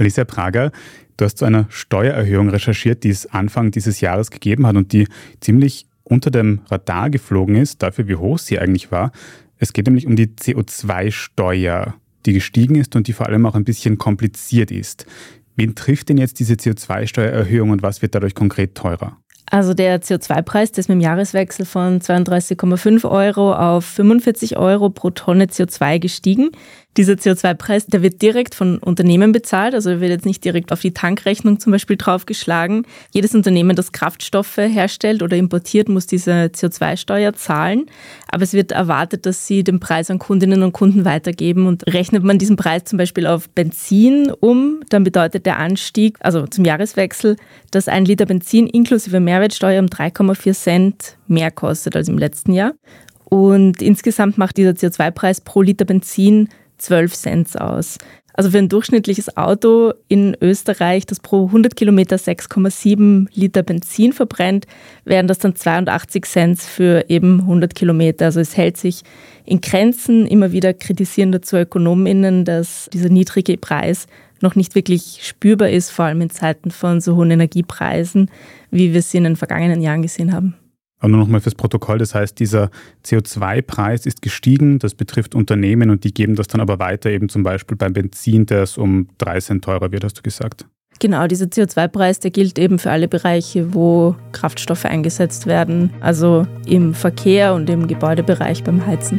Alicia Prager, du hast zu einer Steuererhöhung recherchiert, die es Anfang dieses Jahres gegeben hat und die ziemlich unter dem Radar geflogen ist, dafür wie hoch sie eigentlich war. Es geht nämlich um die CO2-Steuer, die gestiegen ist und die vor allem auch ein bisschen kompliziert ist. Wen trifft denn jetzt diese CO2-Steuererhöhung und was wird dadurch konkret teurer? Also der CO2-Preis, der ist mit dem Jahreswechsel von 32,5 Euro auf 45 Euro pro Tonne CO2 gestiegen. Dieser CO2-Preis, der wird direkt von Unternehmen bezahlt, also er wird jetzt nicht direkt auf die Tankrechnung zum Beispiel draufgeschlagen. Jedes Unternehmen, das Kraftstoffe herstellt oder importiert, muss diese CO2-Steuer zahlen. Aber es wird erwartet, dass sie den Preis an Kundinnen und Kunden weitergeben. Und rechnet man diesen Preis zum Beispiel auf Benzin um, dann bedeutet der Anstieg, also zum Jahreswechsel, dass ein Liter Benzin inklusive Mehrwertsteuer um 3,4 Cent mehr kostet als im letzten Jahr. Und insgesamt macht dieser CO2-Preis pro Liter Benzin 12 Cent aus. Also für ein durchschnittliches Auto in Österreich, das pro 100 Kilometer 6,7 Liter Benzin verbrennt, wären das dann 82 Cent für eben 100 Kilometer. Also es hält sich in Grenzen. Immer wieder kritisieren dazu ÖkonomInnen, dass dieser niedrige Preis noch nicht wirklich spürbar ist, vor allem in Zeiten von so hohen Energiepreisen, wie wir sie in den vergangenen Jahren gesehen haben. Aber nur nochmal fürs Protokoll, das heißt, dieser CO2-Preis ist gestiegen, das betrifft Unternehmen und die geben das dann aber weiter, eben zum Beispiel beim Benzin, der es um drei Cent teurer wird, hast du gesagt. Genau, dieser CO2-Preis, der gilt eben für alle Bereiche, wo Kraftstoffe eingesetzt werden, also im Verkehr und im Gebäudebereich beim Heizen.